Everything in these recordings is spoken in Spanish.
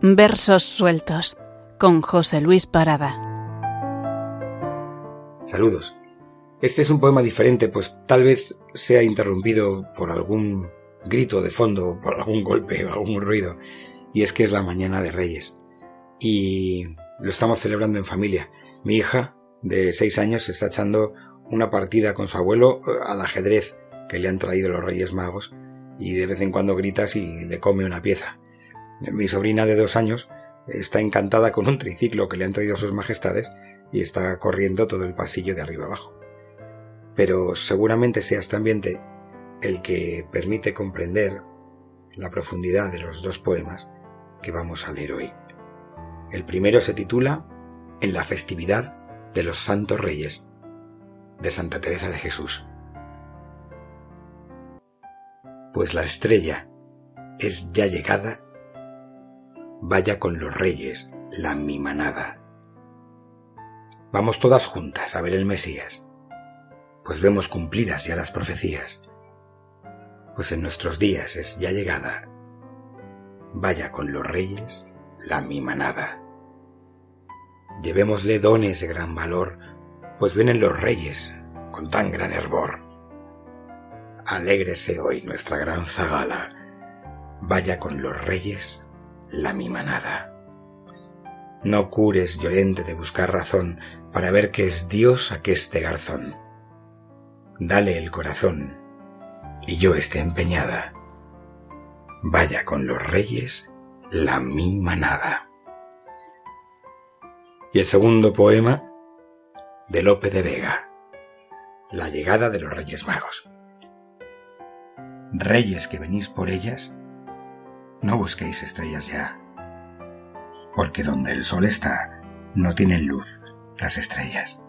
Versos sueltos con José Luis Parada. Saludos. Este es un poema diferente, pues tal vez sea interrumpido por algún grito de fondo, por algún golpe o algún ruido. Y es que es la mañana de Reyes. Y lo estamos celebrando en familia. Mi hija, de seis años, está echando una partida con su abuelo eh, al ajedrez que le han traído los Reyes Magos y de vez en cuando grita si le come una pieza. Mi sobrina de dos años está encantada con un triciclo que le han traído sus majestades y está corriendo todo el pasillo de arriba abajo. Pero seguramente sea este ambiente el que permite comprender la profundidad de los dos poemas que vamos a leer hoy. El primero se titula En la festividad de los Santos Reyes de Santa Teresa de Jesús. Pues la estrella es ya llegada, vaya con los reyes la mi manada. Vamos todas juntas a ver el Mesías, pues vemos cumplidas ya las profecías, pues en nuestros días es ya llegada, vaya con los reyes la mi manada. Llevémosle dones de gran valor, pues vienen los reyes con tan gran hervor. Alégrese hoy nuestra gran zagala, vaya con los reyes la mi manada. No cures llorente de buscar razón para ver que es Dios este garzón. Dale el corazón y yo esté empeñada. Vaya con los reyes la mi manada. Y el segundo poema de Lope de Vega, La llegada de los Reyes Magos. Reyes que venís por ellas, no busquéis estrellas ya, porque donde el sol está, no tienen luz las estrellas.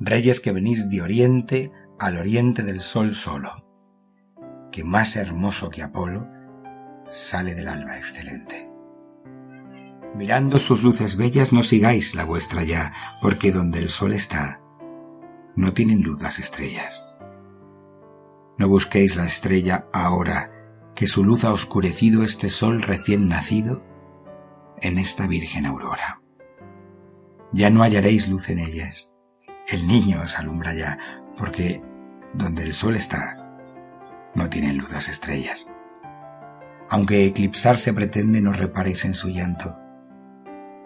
Reyes que venís de oriente al oriente del sol solo, que más hermoso que Apolo sale del alba excelente. Mirando sus luces bellas no sigáis la vuestra ya, porque donde el sol está, no tienen luz las estrellas. No busquéis la estrella ahora, que su luz ha oscurecido este sol recién nacido en esta virgen aurora. Ya no hallaréis luz en ellas. El niño os alumbra ya, porque donde el sol está, no tienen luz las estrellas. Aunque eclipsarse pretende, no reparéis en su llanto,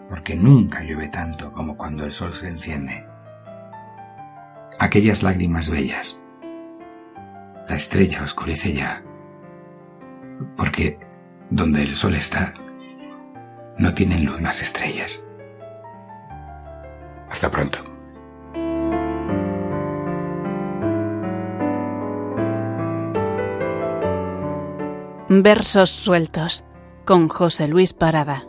porque nunca llueve tanto como cuando el sol se enciende. Aquellas lágrimas bellas, la estrella oscurece ya, porque donde el sol está, no tienen luz las estrellas. Hasta pronto. Versos sueltos con José Luis Parada.